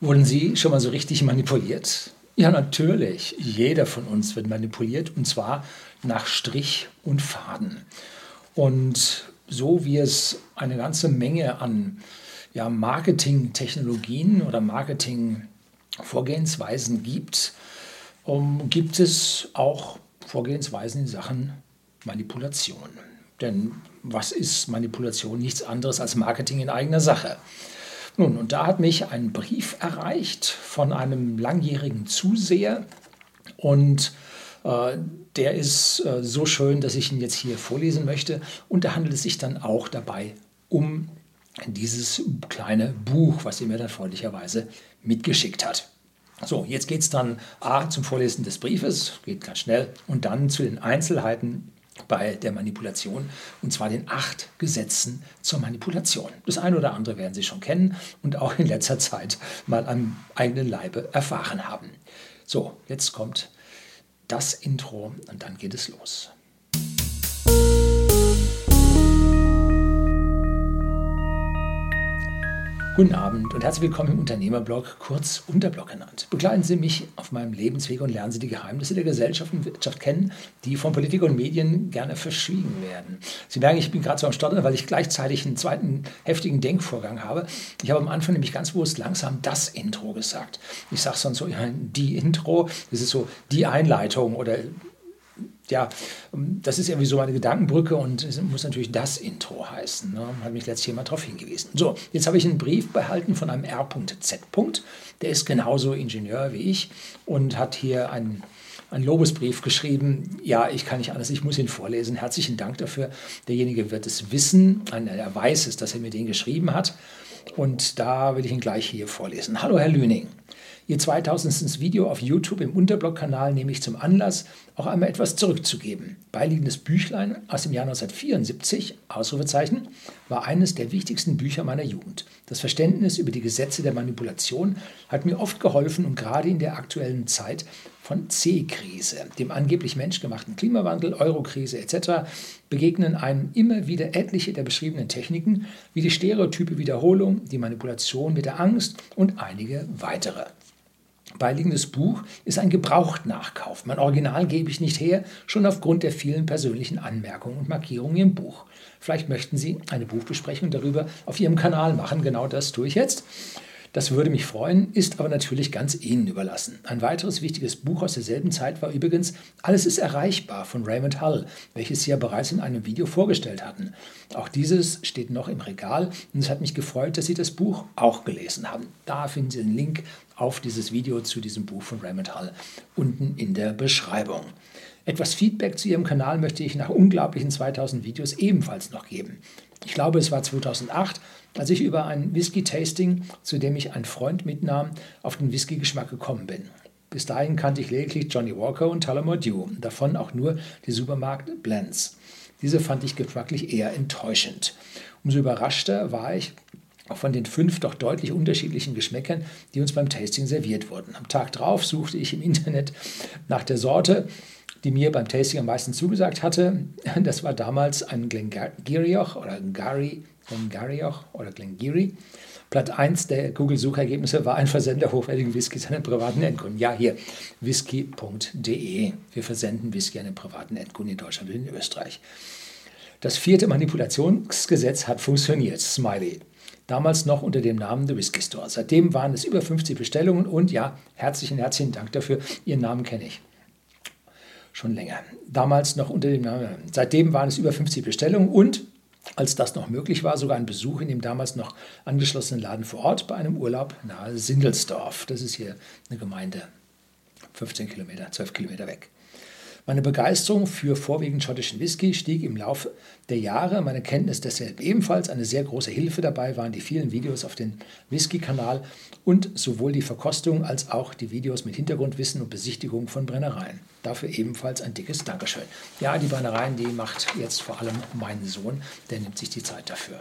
Wurden Sie schon mal so richtig manipuliert? Ja, natürlich. Jeder von uns wird manipuliert und zwar nach Strich und Faden. Und so wie es eine ganze Menge an ja, Marketing-Technologien oder Marketing-Vorgehensweisen gibt, um, ähm, gibt es auch Vorgehensweisen in Sachen Manipulation. Denn was ist Manipulation? Nichts anderes als Marketing in eigener Sache. Nun, und da hat mich ein Brief erreicht von einem langjährigen Zuseher und äh, der ist äh, so schön, dass ich ihn jetzt hier vorlesen möchte. Und da handelt es sich dann auch dabei um dieses kleine Buch, was er mir dann freundlicherweise mitgeschickt hat. So, jetzt geht es dann A zum Vorlesen des Briefes, geht ganz schnell, und dann zu den Einzelheiten bei der Manipulation, und zwar den acht Gesetzen zur Manipulation. Das eine oder andere werden Sie schon kennen und auch in letzter Zeit mal am eigenen Leibe erfahren haben. So, jetzt kommt das Intro und dann geht es los. Guten Abend und herzlich willkommen im Unternehmerblog, kurz Unterblog genannt. Begleiten Sie mich auf meinem Lebensweg und lernen Sie die Geheimnisse der Gesellschaft und Wirtschaft kennen, die von Politik und Medien gerne verschwiegen werden. Sie merken, ich bin gerade so am Stottern, weil ich gleichzeitig einen zweiten heftigen Denkvorgang habe. Ich habe am Anfang nämlich ganz bewusst langsam das Intro gesagt. Ich sage sonst so, ja, die Intro, das ist so die Einleitung oder ja, das ist irgendwie so meine Gedankenbrücke und es muss natürlich das Intro heißen. Ne? Hat mich letztes jemand darauf hingewiesen. So, jetzt habe ich einen Brief behalten von einem R.Z. Der ist genauso Ingenieur wie ich und hat hier einen, einen Lobesbrief geschrieben. Ja, ich kann nicht alles, ich muss ihn vorlesen. Herzlichen Dank dafür. Derjenige wird es wissen, er weiß es, dass er mir den geschrieben hat. Und da will ich ihn gleich hier vorlesen. Hallo, Herr Lüning. Ihr 2000. Video auf YouTube im Unterblog-Kanal nehme ich zum Anlass, auch einmal etwas zurückzugeben. Beiliegendes Büchlein aus dem Jahr 1974, Ausrufezeichen, war eines der wichtigsten Bücher meiner Jugend. Das Verständnis über die Gesetze der Manipulation hat mir oft geholfen und gerade in der aktuellen Zeit von C-Krise, dem angeblich menschgemachten Klimawandel, Eurokrise etc., begegnen einem immer wieder etliche der beschriebenen Techniken, wie die stereotype Wiederholung, die Manipulation mit der Angst und einige weitere. Beiliegendes Buch ist ein Gebrauchtnachkauf. Mein Original gebe ich nicht her, schon aufgrund der vielen persönlichen Anmerkungen und Markierungen im Buch. Vielleicht möchten Sie eine Buchbesprechung darüber auf Ihrem Kanal machen. Genau das tue ich jetzt. Das würde mich freuen, ist aber natürlich ganz Ihnen überlassen. Ein weiteres wichtiges Buch aus derselben Zeit war übrigens Alles ist erreichbar von Raymond Hull, welches Sie ja bereits in einem Video vorgestellt hatten. Auch dieses steht noch im Regal und es hat mich gefreut, dass Sie das Buch auch gelesen haben. Da finden Sie den Link auf dieses Video zu diesem Buch von Raymond Hull unten in der Beschreibung. Etwas Feedback zu Ihrem Kanal möchte ich nach unglaublichen 2000 Videos ebenfalls noch geben. Ich glaube, es war 2008, als ich über ein Whisky-Tasting, zu dem ich einen Freund mitnahm, auf den Whisky-Geschmack gekommen bin. Bis dahin kannte ich lediglich Johnny Walker und Tullamore Dew, davon auch nur die Supermarkt Blends. Diese fand ich geschmacklich eher enttäuschend. Umso überraschter war ich von den fünf doch deutlich unterschiedlichen Geschmäckern, die uns beim Tasting serviert wurden. Am Tag drauf suchte ich im Internet nach der Sorte, die mir beim Tasting am meisten zugesagt hatte. Das war damals ein Glengirioch oder Gary Glengarioch oder Glengiri. Platz 1 der Google-Suchergebnisse war ein Versender hochwertigen Whiskys an den privaten Endkunden. Ja, hier, whisky.de. Wir versenden Whisky an den privaten Endkunden in Deutschland und in Österreich. Das vierte Manipulationsgesetz hat funktioniert. Smiley. Damals noch unter dem Namen The Whisky Store. Seitdem waren es über 50 Bestellungen und ja, herzlichen, herzlichen Dank dafür. Ihren Namen kenne ich schon länger. Damals noch unter dem Namen. Seitdem waren es über 50 Bestellungen und als das noch möglich war, sogar ein Besuch in dem damals noch angeschlossenen Laden vor Ort bei einem Urlaub nahe Sindelsdorf. Das ist hier eine Gemeinde, 15 Kilometer, 12 Kilometer weg. Meine Begeisterung für vorwiegend schottischen Whisky stieg im Laufe der Jahre. Meine Kenntnis deshalb ebenfalls. Eine sehr große Hilfe dabei waren die vielen Videos auf dem Whisky-Kanal und sowohl die Verkostung als auch die Videos mit Hintergrundwissen und Besichtigung von Brennereien. Dafür ebenfalls ein dickes Dankeschön. Ja, die Brennereien, die macht jetzt vor allem mein Sohn, der nimmt sich die Zeit dafür.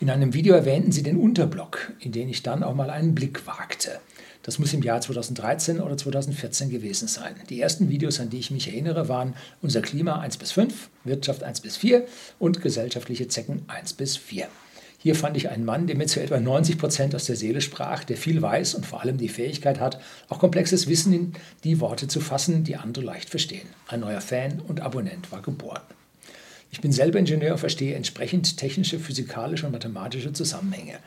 In einem Video erwähnten sie den Unterblock, in den ich dann auch mal einen Blick wagte. Das muss im Jahr 2013 oder 2014 gewesen sein. Die ersten Videos, an die ich mich erinnere, waren Unser Klima 1 bis 5, Wirtschaft 1 bis 4 und Gesellschaftliche Zecken 1 bis 4. Hier fand ich einen Mann, der mir zu etwa 90 Prozent aus der Seele sprach, der viel weiß und vor allem die Fähigkeit hat, auch komplexes Wissen in die Worte zu fassen, die andere leicht verstehen. Ein neuer Fan und Abonnent war geboren. Ich bin selber Ingenieur und verstehe entsprechend technische, physikalische und mathematische Zusammenhänge.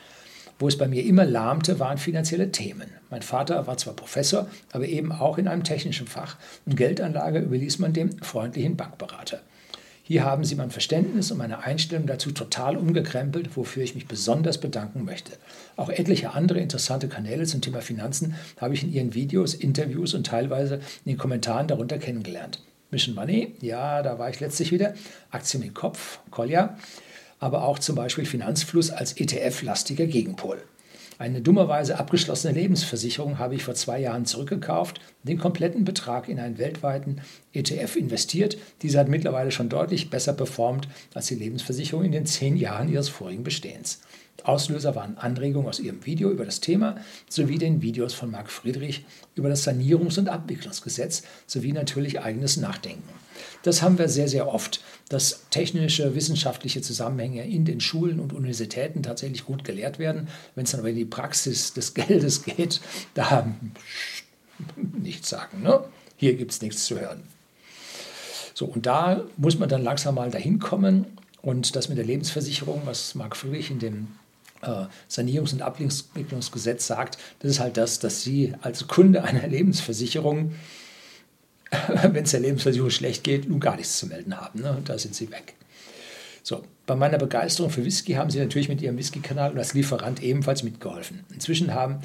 Wo es bei mir immer lahmte, waren finanzielle Themen. Mein Vater war zwar Professor, aber eben auch in einem technischen Fach und Geldanlage überließ man dem freundlichen Bankberater. Hier haben Sie mein Verständnis und meine Einstellung dazu total umgekrempelt, wofür ich mich besonders bedanken möchte. Auch etliche andere interessante Kanäle zum Thema Finanzen habe ich in Ihren Videos, Interviews und teilweise in den Kommentaren darunter kennengelernt. Mission Money, ja, da war ich letztlich wieder. Aktien mit Kopf, Kolja, aber auch zum Beispiel Finanzfluss als ETF-lastiger Gegenpol. Eine dummerweise abgeschlossene Lebensversicherung habe ich vor zwei Jahren zurückgekauft, den kompletten Betrag in einen weltweiten ETF investiert. Diese hat mittlerweile schon deutlich besser performt als die Lebensversicherung in den zehn Jahren ihres vorigen Bestehens. Auslöser waren Anregungen aus ihrem Video über das Thema sowie den Videos von Marc Friedrich über das Sanierungs- und Abwicklungsgesetz sowie natürlich eigenes Nachdenken. Das haben wir sehr, sehr oft, dass technische, wissenschaftliche Zusammenhänge in den Schulen und Universitäten tatsächlich gut gelehrt werden. Wenn es dann aber in die Praxis des Geldes geht, da nichts sagen. Ne? Hier gibt es nichts zu hören. So, und da muss man dann langsam mal dahin kommen. Und das mit der Lebensversicherung, was Marc Friedrich in dem Sanierungs- und Abwicklungsgesetz sagt, das ist halt das, dass Sie als Kunde einer Lebensversicherung wenn es der Lebensversicherung schlecht geht, nun gar nichts zu melden haben. Ne? Da sind sie weg. So, bei meiner Begeisterung für Whisky haben sie natürlich mit ihrem Whisky-Kanal und als Lieferant ebenfalls mitgeholfen. Inzwischen haben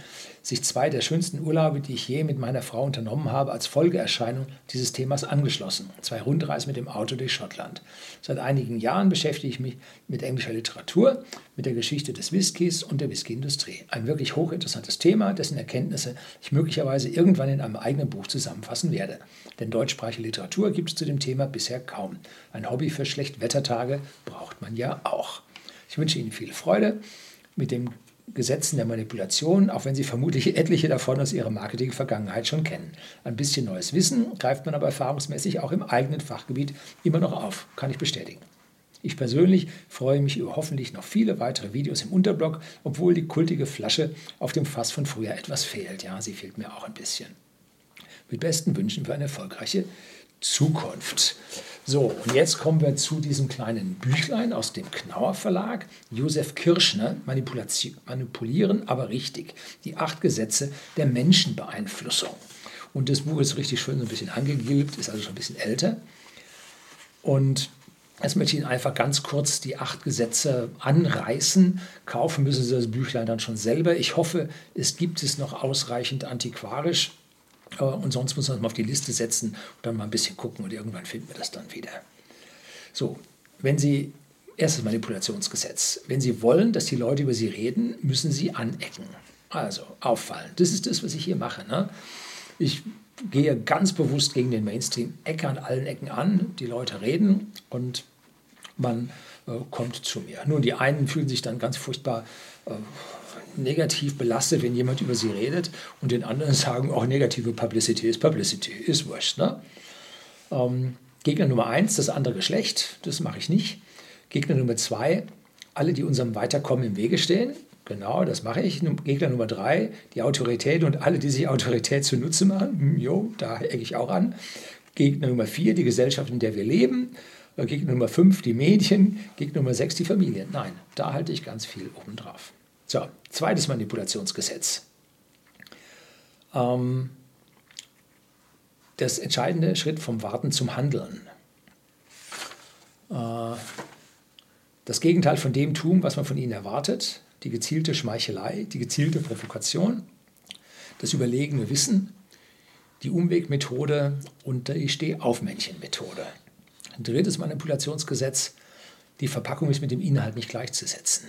sich zwei der schönsten Urlaube, die ich je mit meiner Frau unternommen habe, als Folgeerscheinung dieses Themas angeschlossen. Zwei Rundreisen mit dem Auto durch Schottland. Seit einigen Jahren beschäftige ich mich mit englischer Literatur, mit der Geschichte des Whiskys und der Whiskyindustrie. Ein wirklich hochinteressantes Thema, dessen Erkenntnisse ich möglicherweise irgendwann in einem eigenen Buch zusammenfassen werde. Denn deutschsprachige Literatur gibt es zu dem Thema bisher kaum. Ein Hobby für Schlechtwettertage braucht man ja auch. Ich wünsche Ihnen viel Freude mit dem Gesetzen der Manipulation, auch wenn Sie vermutlich etliche davon aus Ihrer Marketing-Vergangenheit schon kennen. Ein bisschen neues Wissen greift man aber erfahrungsmäßig auch im eigenen Fachgebiet immer noch auf, kann ich bestätigen. Ich persönlich freue mich über hoffentlich noch viele weitere Videos im Unterblog, obwohl die kultige Flasche auf dem Fass von früher etwas fehlt. Ja, sie fehlt mir auch ein bisschen. Mit besten Wünschen für eine erfolgreiche Zukunft. So, und jetzt kommen wir zu diesem kleinen Büchlein aus dem Knauer Verlag. Josef Kirschner, Manipulieren, aber richtig. Die acht Gesetze der Menschenbeeinflussung. Und das Buch ist richtig schön so ein bisschen angegilbt, ist also schon ein bisschen älter. Und Jetzt möchte ich Ihnen einfach ganz kurz die acht Gesetze anreißen. Kaufen müssen Sie das Büchlein dann schon selber. Ich hoffe, es gibt es noch ausreichend antiquarisch. Und sonst muss man es mal auf die Liste setzen und dann mal ein bisschen gucken und irgendwann finden wir das dann wieder. So, wenn Sie, erstes Manipulationsgesetz, wenn Sie wollen, dass die Leute über Sie reden, müssen Sie anecken. Also auffallen. Das ist das, was ich hier mache. Ne? Ich gehe ganz bewusst gegen den Mainstream, ecke an allen Ecken an, die Leute reden und man äh, kommt zu mir. Nun, die einen fühlen sich dann ganz furchtbar äh, negativ belastet, wenn jemand über sie redet und den anderen sagen, auch negative Publicity ist Publicity, ist wurscht. Ne? Ähm, Gegner Nummer eins, das andere Geschlecht, das mache ich nicht. Gegner Nummer zwei, alle, die unserem Weiterkommen im Wege stehen. Genau, das mache ich. Gegner Nummer drei, die Autorität und alle, die sich Autorität zunutze machen. Hm, jo, da ecke ich auch an. Gegner Nummer vier, die Gesellschaft, in der wir leben. Äh, Gegner Nummer fünf, die Medien. Gegner Nummer sechs, die Familie. Nein, da halte ich ganz viel obendrauf. So, zweites Manipulationsgesetz. Ähm, das entscheidende Schritt vom Warten zum Handeln. Äh, das Gegenteil von dem tun, was man von ihnen erwartet, die gezielte Schmeichelei, die gezielte Provokation, das überlegene Wissen, die Umwegmethode und die Stehaufmännchenmethode. Drittes Manipulationsgesetz, die Verpackung ist mit dem Inhalt nicht gleichzusetzen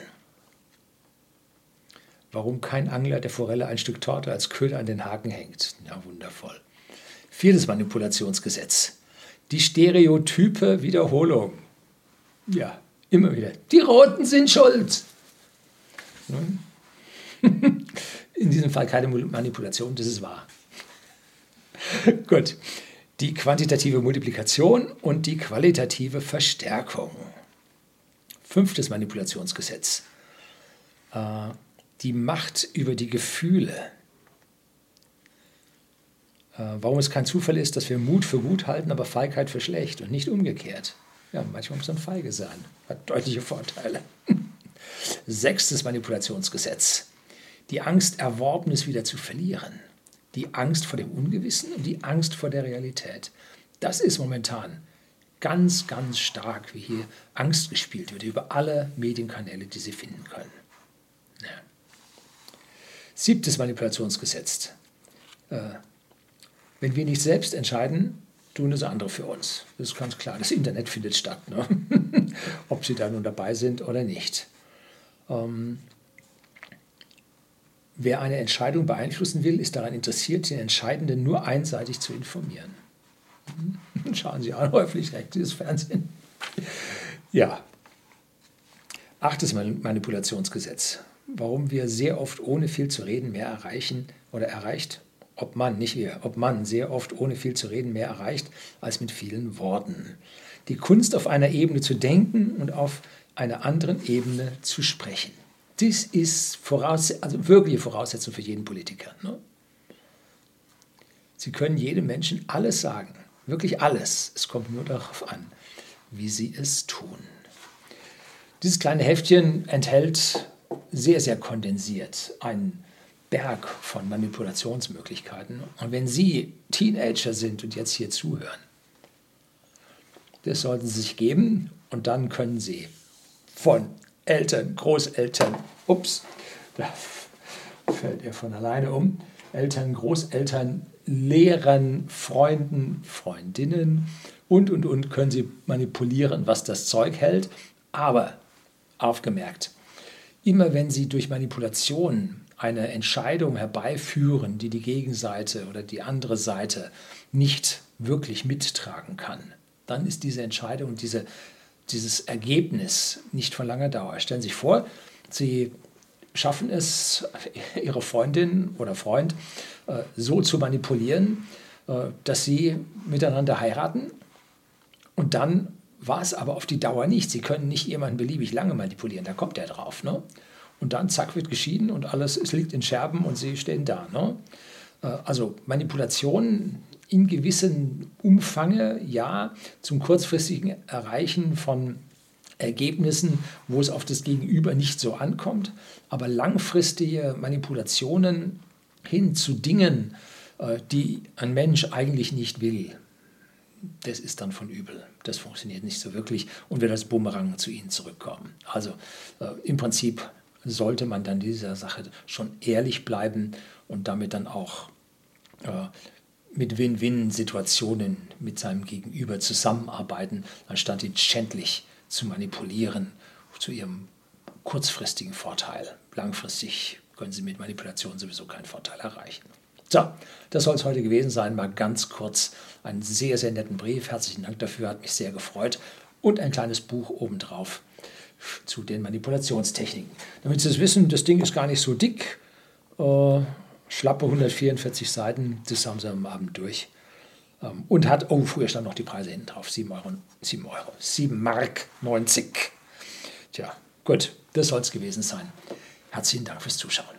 warum kein Angler der Forelle ein Stück Torte als Köder an den Haken hängt. Ja, wundervoll. Viertes Manipulationsgesetz. Die stereotype Wiederholung. Ja, immer wieder. Die Roten sind schuld. In diesem Fall keine Manipulation, das ist wahr. Gut. Die quantitative Multiplikation und die qualitative Verstärkung. Fünftes Manipulationsgesetz. Äh, die Macht über die Gefühle. Äh, warum es kein Zufall ist, dass wir Mut für gut halten, aber Feigheit für schlecht und nicht umgekehrt. Ja, manchmal muss man feige sein. Hat deutliche Vorteile. Sechstes Manipulationsgesetz. Die Angst, Erworbenes wieder zu verlieren. Die Angst vor dem Ungewissen und die Angst vor der Realität. Das ist momentan ganz, ganz stark, wie hier Angst gespielt wird über alle Medienkanäle, die Sie finden können. Ja. Siebtes Manipulationsgesetz. Äh, wenn wir nicht selbst entscheiden, tun es andere für uns. Das ist ganz klar. Das Internet findet statt, ne? ob Sie da nun dabei sind oder nicht. Ähm, wer eine Entscheidung beeinflussen will, ist daran interessiert, den Entscheidenden nur einseitig zu informieren. Schauen Sie an, öffentlich-rechtliches Fernsehen. Ja. Achtes Manipulationsgesetz. Warum wir sehr oft ohne viel zu reden mehr erreichen oder erreicht, ob man, nicht wir, ob man sehr oft ohne viel zu reden mehr erreicht als mit vielen Worten. Die Kunst auf einer Ebene zu denken und auf einer anderen Ebene zu sprechen. Das ist voraus, also wirkliche Voraussetzung für jeden Politiker. Ne? Sie können jedem Menschen alles sagen, wirklich alles. Es kommt nur darauf an, wie Sie es tun. Dieses kleine Heftchen enthält sehr, sehr kondensiert einen Berg von Manipulationsmöglichkeiten. Und wenn Sie Teenager sind und jetzt hier zuhören, das sollten Sie sich geben und dann können Sie von Eltern, Großeltern, ups, da fällt er von alleine um, Eltern, Großeltern, Lehrern, Freunden, Freundinnen und, und, und können sie manipulieren, was das Zeug hält. Aber aufgemerkt, immer wenn sie durch Manipulation eine Entscheidung herbeiführen, die die Gegenseite oder die andere Seite nicht wirklich mittragen kann, dann ist diese Entscheidung, diese dieses Ergebnis nicht von langer Dauer. Stellen Sie sich vor, Sie schaffen es, Ihre Freundin oder Freund äh, so zu manipulieren, äh, dass Sie miteinander heiraten und dann war es aber auf die Dauer nicht. Sie können nicht jemanden beliebig lange manipulieren, da kommt er drauf. Ne? Und dann, zack, wird geschieden und alles, es liegt in Scherben und Sie stehen da. Ne? Äh, also Manipulation in gewissem Umfange, ja, zum kurzfristigen Erreichen von Ergebnissen, wo es auf das Gegenüber nicht so ankommt, aber langfristige Manipulationen hin zu Dingen, äh, die ein Mensch eigentlich nicht will, das ist dann von übel. Das funktioniert nicht so wirklich und wird als Bumerang zu Ihnen zurückkommen. Also äh, im Prinzip sollte man dann dieser Sache schon ehrlich bleiben und damit dann auch äh, mit Win-Win-Situationen mit seinem Gegenüber zusammenarbeiten, anstatt ihn schändlich zu manipulieren zu ihrem kurzfristigen Vorteil. Langfristig können sie mit Manipulation sowieso keinen Vorteil erreichen. So, das soll es heute gewesen sein. Mal ganz kurz einen sehr, sehr netten Brief. Herzlichen Dank dafür, hat mich sehr gefreut. Und ein kleines Buch obendrauf zu den Manipulationstechniken. Damit Sie es wissen, das Ding ist gar nicht so dick. Äh, schlappe 144 Seiten, das haben sie am Abend durch. Ähm, und hat, oh, früher stand noch die Preise hinten drauf, 7 Euro, 7 Euro, 7 Mark 90. Tja, gut, das soll es gewesen sein. Herzlichen Dank fürs Zuschauen.